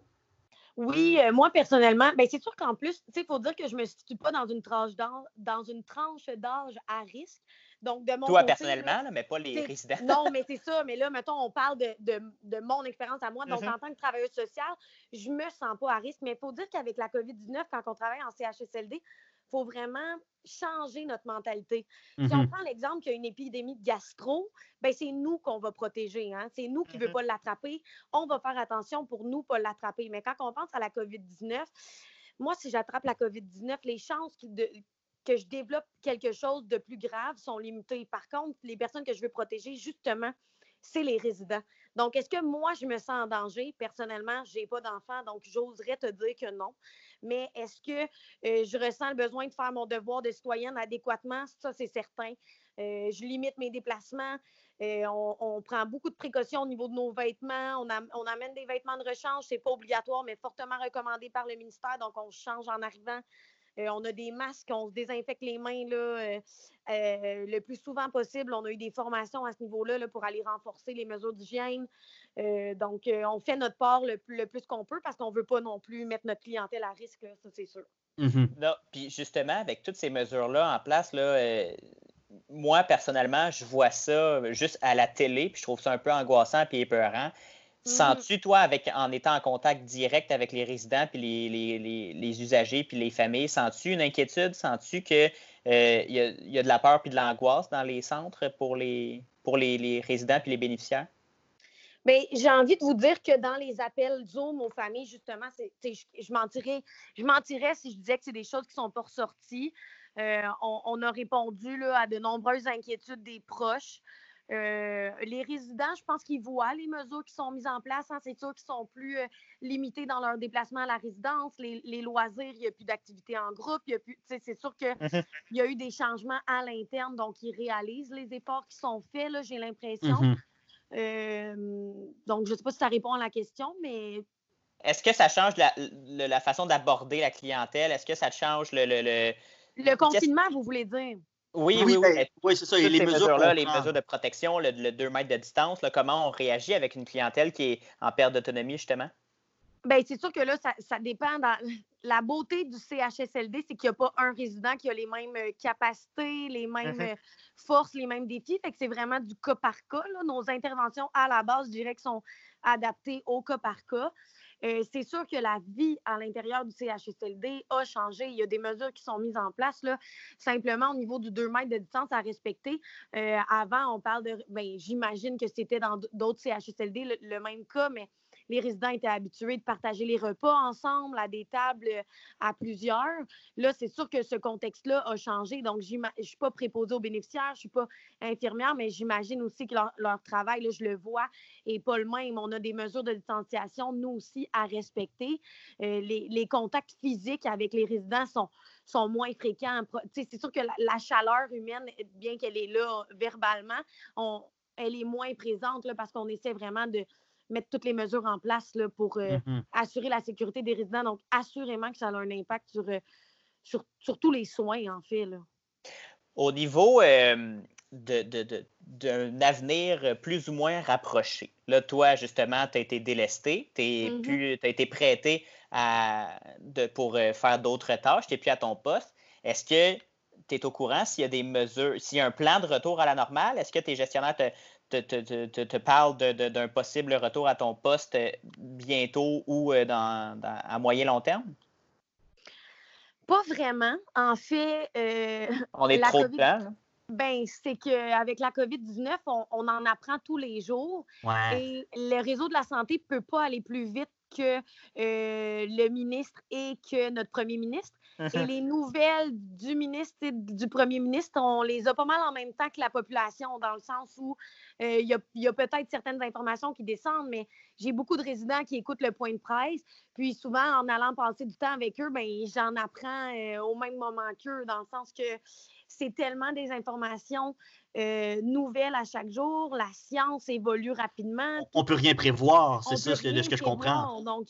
[SPEAKER 3] Oui, euh, moi personnellement, ben c'est sûr qu'en plus, il faut dire que je ne me situe pas dans une tranche d'âge, dans une tranche d'âge à risque. Donc, de mon
[SPEAKER 1] Toi, personnellement, mais pas les résidents.
[SPEAKER 3] non, mais c'est ça. Mais là, mettons, on parle de, mon expérience à moi. Donc, mm-hmm. en tant que travailleuse sociale, je ne me sens pas à risque. Mais il faut dire qu'avec la COVID-19, quand on travaille en CHSLD, faut vraiment changer notre mentalité. Si on mm-hmm. prend l'exemple qu'il y a une épidémie de gastro, ben c'est nous qu'on va protéger. Hein? C'est nous qui ne veut mm-hmm. pas l'attraper. On va faire attention pour nous pas l'attraper. Mais quand on pense à la COVID-19, moi, si j'attrape la COVID-19, les chances que je développe quelque chose de plus grave sont limitées. Par contre, les personnes que je veux protéger, justement, c'est les résidents. Donc, est-ce que moi, je me sens en danger? Personnellement, je n'ai pas d'enfant, donc j'oserais te dire que non. Mais est-ce que euh, je ressens le besoin de faire mon devoir de citoyenne adéquatement? Ça, c'est certain. Euh, je limite mes déplacements. Euh, on, prend beaucoup de précautions au niveau de nos vêtements. On, on amène des vêtements de rechange. Ce n'est pas obligatoire, mais fortement recommandé par le ministère. Donc, on change en arrivant. Euh, on a des masques, on se désinfecte les mains là, euh, euh, le plus souvent possible. On a eu des formations à ce niveau-là là, pour aller renforcer les mesures d'hygiène. donc, on fait notre part le, plus qu'on peut parce qu'on ne veut pas non plus mettre notre clientèle à risque, ça c'est sûr.
[SPEAKER 1] Mm-hmm. puis justement, avec toutes ces mesures-là en place, là, moi personnellement, je vois ça juste à la télé, puis je trouve ça un peu angoissant et épeurant. Mm-hmm. Sens-tu, toi, avec, en étant en contact direct avec les résidents, puis les, usagers, puis les familles, sens-tu une inquiétude? Sens-tu qu'il euh, y, a, de la peur puis de l'angoisse dans les centres pour les, pour les, résidents puis les bénéficiaires?
[SPEAKER 3] Bien, j'ai envie de vous dire que dans les appels Zoom aux familles, justement, je, je, mentirais, je mentirais si je disais que c'est des choses qui sont pas ressorties. Euh, on, a répondu là, à de nombreuses inquiétudes des proches. Euh, les résidents, je pense qu'ils voient les mesures qui sont mises en place. Hein. c'est sûr qu'ils sont plus euh, limités dans leur déplacement à la résidence. Les, loisirs, il n'y a plus d'activités en groupe. c'est sûr qu'il mmh y a eu des changements à l'interne, donc ils réalisent les efforts qui sont faits, j'ai l'impression. Mmh euh, donc, je ne sais pas si ça répond à la question, mais
[SPEAKER 4] Est-ce que ça change la, la façon d'aborder la clientèle? Est-ce que ça change le. Le, le...
[SPEAKER 3] le confinement, vous voulez dire?
[SPEAKER 4] Oui, oui, oui.
[SPEAKER 2] Ben, oui c'est ça. Et
[SPEAKER 4] les mesures, là, les mesures de protection, le, 2 mètres de distance, là, comment on réagit avec une clientèle qui est en perte d'autonomie, justement?
[SPEAKER 3] Bien, c'est sûr que là, ça, ça dépend. Dans... La beauté du CHSLD, c'est qu'il n'y a pas un résident qui a les mêmes euh, capacités, les mêmes mm-hmm. euh, forces, les mêmes défis. Fait que c'est vraiment du cas par cas. Nos interventions, à la base, je dirais que sont adaptées au cas par cas. Euh, c'est sûr que la vie à l'intérieur du CHSLD a changé. Il y a des mesures qui sont mises en place, là, simplement au niveau du 2 mètres de distance à respecter. avant, on parle de. Ben, J'imagine que c'était dans d'autres CHSLD le, même cas, mais les résidents étaient habitués de partager les repas ensemble à des tables euh, à plusieurs. Là, c'est sûr que ce contexte-là a changé. Donc, je ne suis pas préposée aux bénéficiaires, je ne suis pas infirmière, mais j'imagine aussi que leur, travail, là, je le vois, n'est pas le même. On a des mesures de distanciation, nous aussi, à respecter. Euh, les, contacts physiques avec les résidents sont, moins fréquents. C'est sûr que la, chaleur humaine, bien qu'elle est là verbalement, elle est moins présente là, parce qu'on essaie vraiment de, mettre toutes les mesures en place là, pour euh, mm-hmm. assurer la sécurité des résidents. Donc, assurément que ça a un impact sur, euh, sur, sur tous les soins, en fait. Là.
[SPEAKER 4] Au niveau euh, d'un avenir plus ou moins rapproché, là, toi, justement, tu as été délesté, tu mm-hmm. as été prêté à, de, pour faire d'autres tâches, tu n'es plus à ton poste. Est-ce que tu es au courant s'il y a des mesures, s'il y a un plan de retour à la normale? Est-ce que tes gestionnaires te, te, te, parle d'un possible retour à ton poste euh, bientôt ou euh, dans, à moyen long terme?
[SPEAKER 3] Pas vraiment. En fait, euh,
[SPEAKER 4] on est trop COVID...
[SPEAKER 3] Ben, c'est qu'avec la COVID-19, on, en apprend tous les jours. Et le réseau de la santé ne peut pas aller plus vite que le ministre et que notre premier ministre. Et les nouvelles du ministre et du premier ministre, on les a pas mal en même temps que la population, dans le sens où euh, il y a, peut-être certaines informations qui descendent, mais j'ai beaucoup de résidents qui écoutent le point de presse. Puis souvent, en allant passer du temps avec eux, ben, j'en apprends euh, au même moment qu'eux, dans le sens que c'est tellement des informations euh, nouvelles à chaque jour. La science évolue rapidement.
[SPEAKER 2] On ne peut rien prévoir, c'est ça de ce que je comprends.
[SPEAKER 3] Donc,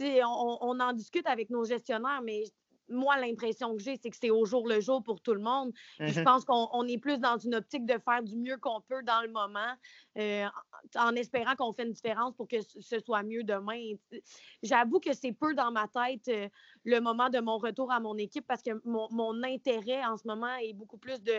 [SPEAKER 3] on, on, en discute avec nos gestionnaires, mais moi, l'impression que j'ai, c'est que c'est au jour le jour pour tout le monde. Je mm-hmm. pense qu'on est plus dans une optique de faire du mieux qu'on peut dans le moment, euh, en espérant qu'on fait une différence pour que ce soit mieux demain. J'avoue que c'est peu dans ma tête euh, le moment de mon retour à mon équipe parce que mon intérêt en ce moment est beaucoup plus de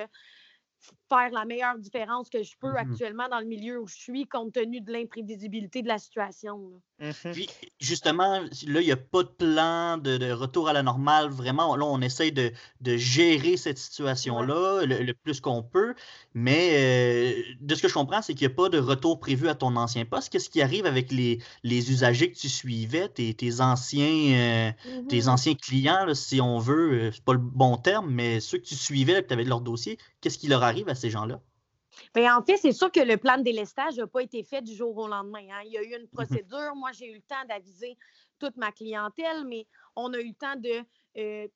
[SPEAKER 3] faire la meilleure différence que je peux mm-hmm. actuellement dans le milieu où je suis, compte tenu de l'imprévisibilité de la situation.
[SPEAKER 2] Mm-hmm. Puis, justement, là, il n'y a pas de plan de, retour à la normale. Vraiment, là, on essaye de, gérer cette situation-là le, plus qu'on peut. Mais euh, de ce que je comprends, c'est qu'il n'y a pas de retour prévu à ton ancien poste. Qu'est-ce qui arrive avec les, les usagers que tu suivais, tes, anciens, euh, tes mm-hmm. anciens clients, si on veut, euh, c'est pas le bon terme, mais ceux que tu suivais, que tu avais leur dossier, qu'est-ce qui leur arrive? À ces gens-là?
[SPEAKER 3] Bien, en fait, c'est sûr que le plan de délestage n'a pas été fait du jour au lendemain. Hein. Il y a eu une mhm. procédure. Moi, j'ai eu le temps d'aviser toute ma clientèle, mais on a eu le temps de, euh,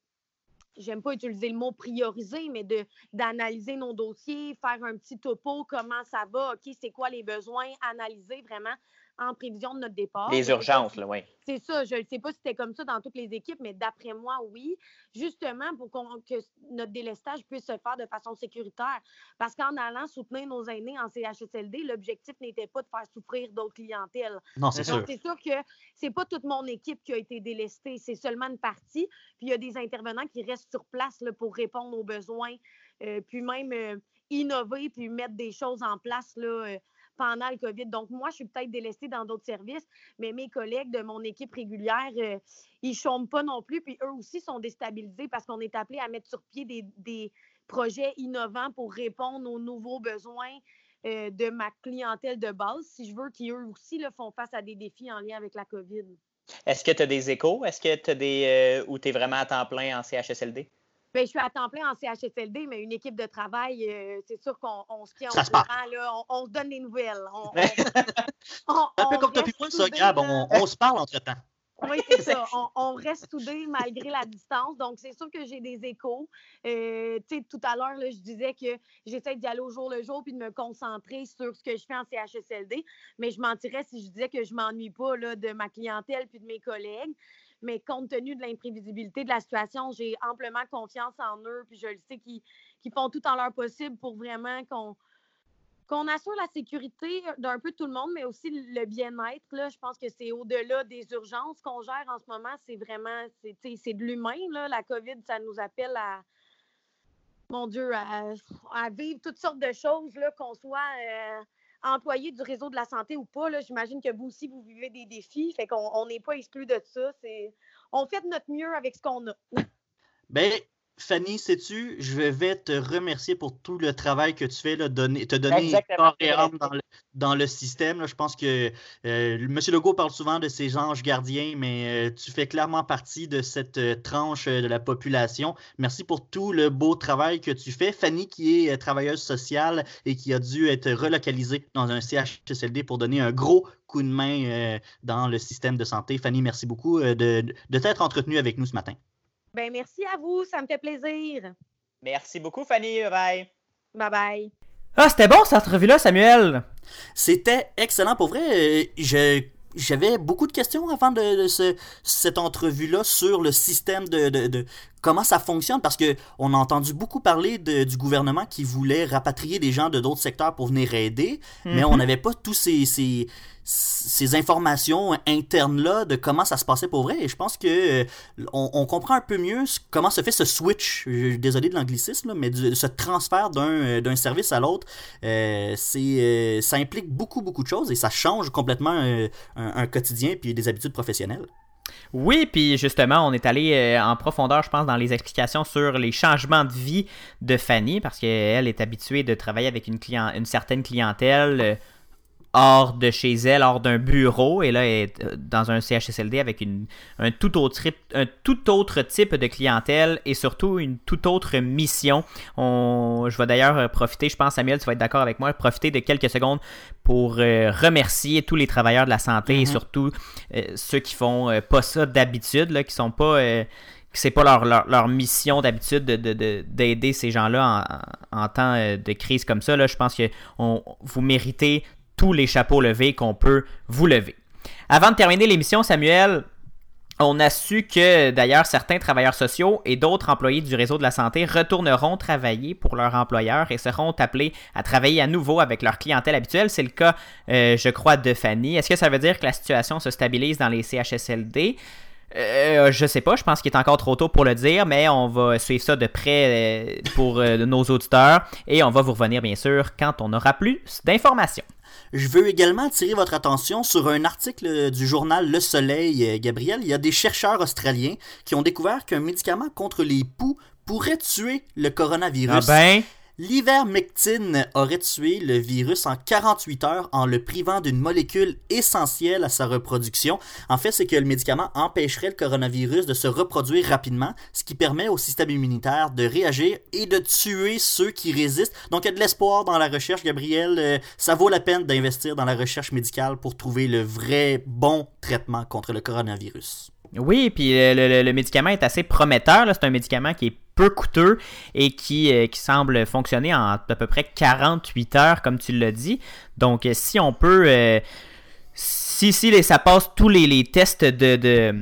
[SPEAKER 3] j'aime pas utiliser le mot prioriser, mais de, d'analyser nos dossiers, faire un petit topo, comment ça va, OK, c'est quoi les besoins, analyser vraiment en prévision de notre départ.
[SPEAKER 4] Les urgences, là, oui.
[SPEAKER 3] C'est ça. Je ne sais pas si c'était comme ça dans toutes les équipes, mais d'après moi, oui. Justement pour que notre délestage puisse se faire de façon sécuritaire. Parce qu'en allant soutenir nos aînés en CHSLD, l'objectif n'était pas de faire souffrir d'autres clientèles.
[SPEAKER 2] Non, c'est sûr.
[SPEAKER 3] C'est sûr que c'est pas toute mon équipe qui a été délestée, c'est seulement une partie. Puis il y a des intervenants qui restent sur place là, pour répondre aux besoins, euh, puis même euh, innover, puis mettre des choses en place là, euh, pendant le COVID. Donc, moi, je suis peut-être délestée dans d'autres services, mais mes collègues de mon équipe régulière, euh, ils chôment pas non plus. Puis eux aussi sont déstabilisés parce qu'on est appelé à mettre sur pied des, projets innovants pour répondre aux nouveaux besoins euh, de ma clientèle de base, si je veux, qui eux aussi le font face à des défis en lien avec la COVID.
[SPEAKER 4] Est-ce que tu as des échos? Est-ce que tu as des. Euh, ou tu es vraiment à temps plein en CHSLD?
[SPEAKER 3] Bien, je suis à temps plein en CHSLD, mais une équipe de travail, euh, c'est sûr qu'on se tient au courant, là, on, se donne des nouvelles.
[SPEAKER 2] un peu comme moi, ça, Gab, on, se parle entre-temps.
[SPEAKER 3] Oui, c'est ça. On, reste soudés malgré la distance. Donc, c'est sûr que j'ai des échos. Euh, tu sais, tout à l'heure, je disais que j'essaie d'y aller au jour le jour puis de me concentrer sur ce que je fais en CHSLD. Mais je mentirais si je disais que je m'ennuie pas là, de ma clientèle puis de mes collègues. Mais compte tenu de l'imprévisibilité de la situation, j'ai amplement confiance en eux. Puis je le sais qu'ils font tout en leur possible pour vraiment qu'on qu'on assure la sécurité d'un peu tout le monde, mais aussi le bien-être. Je pense que c'est au-delà des urgences qu'on gère en ce moment. C'est vraiment, c'est de l'humain. La COVID, ça nous appelle à, mon Dieu, à, vivre toutes sortes de choses, qu'on soit euh, employé du réseau de la santé ou pas. J'imagine que vous aussi, vous vivez des défis. Fait qu'on n'est pas exclu de ça. On fait de notre mieux avec ce qu'on a.
[SPEAKER 2] Ben, Fanny, sais-tu, je vais te remercier pour tout le travail que tu fais, là, donner, te donner corps et âme dans le, système. Je pense que euh, M. Legault parle souvent de ses anges gardiens, mais euh, tu fais clairement partie de cette euh, tranche de la population. Merci pour tout le beau travail que tu fais. Fanny, qui est travailleuse sociale et qui a dû être relocalisée dans un CHSLD pour donner un gros coup de main dans le système de santé. Fanny, merci beaucoup de, de t'être entretenue avec nous ce matin.
[SPEAKER 3] Ben, merci à vous, ça me fait plaisir.
[SPEAKER 4] Merci beaucoup, Fanny. Bye
[SPEAKER 3] bye. Bye
[SPEAKER 1] Ah, c'était bon cette entrevue-là, Samuel.
[SPEAKER 2] C'était excellent pour vrai. j'avais beaucoup de questions avant de, cette entrevue-là sur le système de, comment ça fonctionne? Parce que on a entendu beaucoup parler du gouvernement qui voulait rapatrier des gens de d'autres secteurs pour venir aider, mais on mhm. n'avait pas tous ces, ces informations internes-là de comment ça se passait pour vrai. Et je pense que euh, on, comprend un peu mieux comment se fait ce switch, désolé de l'anglicisme, mais ce transfert d'un euh, service à l'autre. Euh, c'est ça implique beaucoup, beaucoup de choses et ça change complètement un, un quotidien puis des habitudes professionnelles.
[SPEAKER 1] Oui, puis justement, on est allé en profondeur, je pense, dans les explications sur les changements de vie de Fanny, parce qu'elle est habituée de travailler avec une, une certaine clientèle hors de chez elle, hors d'un bureau, et là, elle est euh, dans un CHSLD avec une, un, tout autre, un tout autre type de clientèle et surtout une toute autre mission. On, je vais d'ailleurs profiter, je pense, Samuel, tu vas être d'accord avec moi, profiter de quelques secondes pour euh, remercier tous les travailleurs de la santé et mm-hmm. surtout euh, ceux qui font pas ça d'habitude, qui sont pas c'est pas leur, leur, mission d'habitude d'aider de, de, ces gens-là en, en, temps de crise comme ça. Là. Je pense que on, vous méritez tous les chapeaux levés qu'on peut vous lever. Avant de terminer l'émission, Samuel, on a su que d'ailleurs certains travailleurs sociaux et d'autres employés du réseau de la santé retourneront travailler pour leur employeur et seront appelés à travailler à nouveau avec leur clientèle habituelle. C'est le cas, euh, je crois, de Fanny. Est-ce que ça veut dire que la situation se stabilise dans les CHSLD? Euh, je sais pas, je pense qu'il est encore trop tôt pour le dire, mais on va suivre ça de près euh, pour nos auditeurs et on va vous revenir bien sûr quand on aura plus d'informations.
[SPEAKER 2] Je veux également attirer votre attention sur un article du journal Le Soleil, euh, Gabriel. Il y a des chercheurs australiens qui ont découvert qu'un médicament contre les poux pourrait tuer le coronavirus.
[SPEAKER 1] Ah ben?
[SPEAKER 2] L'ivermectine aurait tué le virus en 48 heures en le privant d'une molécule essentielle à sa reproduction. En fait, c'est que le médicament empêcherait le coronavirus de se reproduire rapidement, ce qui permet au système immunitaire de réagir et de tuer ceux qui résistent. Donc, il y a de l'espoir dans la recherche, Gabriel. Euh, ça vaut la peine d'investir dans la recherche médicale pour trouver le vrai bon traitement contre le coronavirus.
[SPEAKER 1] Oui, puis le, médicament est assez prometteur. C'est un médicament qui est peu coûteux et qui, euh, qui semble fonctionner en à peu près 48 heures, comme tu l'as dit. Donc, euh, si on peut. Euh, si, si ça passe tous les, tests de, de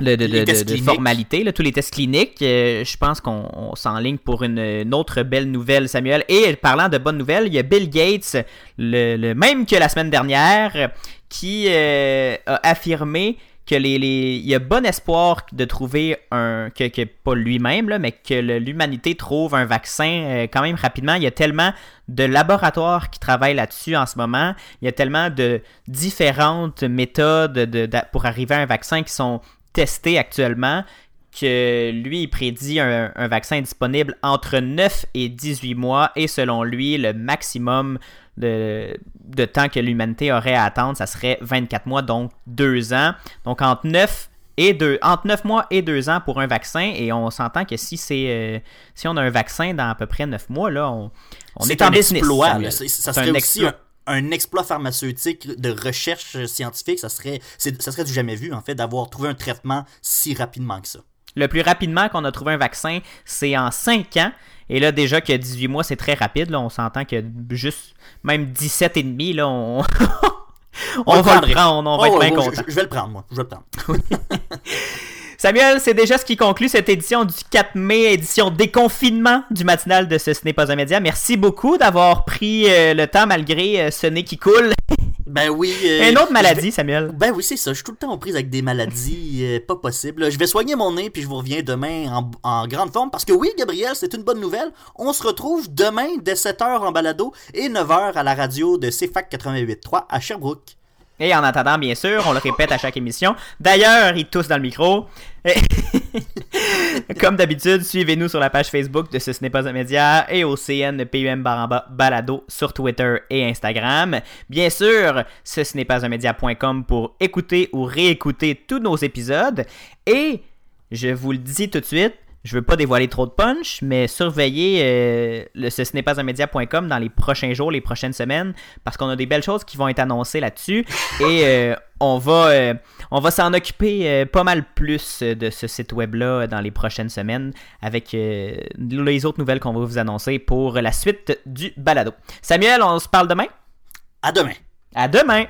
[SPEAKER 1] de, formalité, tous les tests cliniques. je pense qu'on s'enligne pour une, autre belle nouvelle, Samuel. Et parlant de bonnes nouvelles, il y a Bill Gates, le, même que la semaine dernière, qui a affirmé que les, il y a bon espoir de trouver un que, pas lui-même mais que l'humanité trouve un vaccin euh, quand même rapidement. Il y a tellement de laboratoires qui travaillent là-dessus en ce moment. Il y a tellement de différentes méthodes de, pour arriver à un vaccin qui sont testées actuellement que lui, il prédit un, un, vaccin disponible entre 9 et 18 mois et selon lui, le maximum de, temps que l'humanité aurait à attendre, ça serait 24 mois, donc 2 ans. Donc entre 9 et deux, entre 9 mois et 2 ans pour un vaccin. Et on s'entend que si c'est euh, si on a un vaccin dans à peu près 9 mois, là, on,
[SPEAKER 2] est, en business. ça, serait aussi un exploit pharmaceutique de recherche scientifique. Ça serait, ça serait du jamais vu, en fait, d'avoir trouvé un traitement si rapidement que ça.
[SPEAKER 1] Le plus rapidement qu'on a trouvé un vaccin, c'est en 5 ans. Et là, déjà que 18 mois, c'est très rapide. Là, on s'entend que juste même 17 et demi, là, on, on, va le prendre. On, va être bien content.
[SPEAKER 2] Je, vais le prendre, moi. Je vais le prendre.
[SPEAKER 1] Samuel, c'est déjà ce qui conclut cette édition du 4 mai, édition déconfinement du matinal de ce Ce n'est pas un média. Merci beaucoup d'avoir pris euh, le temps malgré euh, ce nez qui coule.
[SPEAKER 2] Ben oui.
[SPEAKER 1] Euh, Une autre maladie, Samuel.
[SPEAKER 2] Ben oui, c'est ça. Je suis tout le temps en prise avec des maladies pas possibles. Je vais soigner mon nez puis je vous reviens demain en, en grande forme. Parce que oui, Gabriel, c'est une bonne nouvelle. On se retrouve demain dès 7h en balado et 9h à la radio de CFAC 88.3 à Sherbrooke.
[SPEAKER 1] Et en attendant, bien sûr, on le répète à chaque émission. D'ailleurs, ils toussent dans le micro. Comme d'habitude, suivez-nous sur la page Facebook de Ce, n'est pas un média et au CNPUM Baramba Balado sur Twitter et Instagram. Bien sûr, ce, n'est pas un média.com pour écouter ou réécouter tous nos épisodes. Et je vous le dis tout de suite, je veux pas dévoiler trop de punch, mais surveillez euh, le ce n'est pas un média.com dans les prochains jours, les prochaines semaines, parce qu'on a des belles choses qui vont être annoncées là-dessus et euh, on va euh, on va s'en occuper pas mal plus de ce site web là dans les prochaines semaines avec les autres nouvelles qu'on va vous annoncer pour la suite du balado. Samuel, on se parle demain?
[SPEAKER 2] À demain.
[SPEAKER 1] À demain.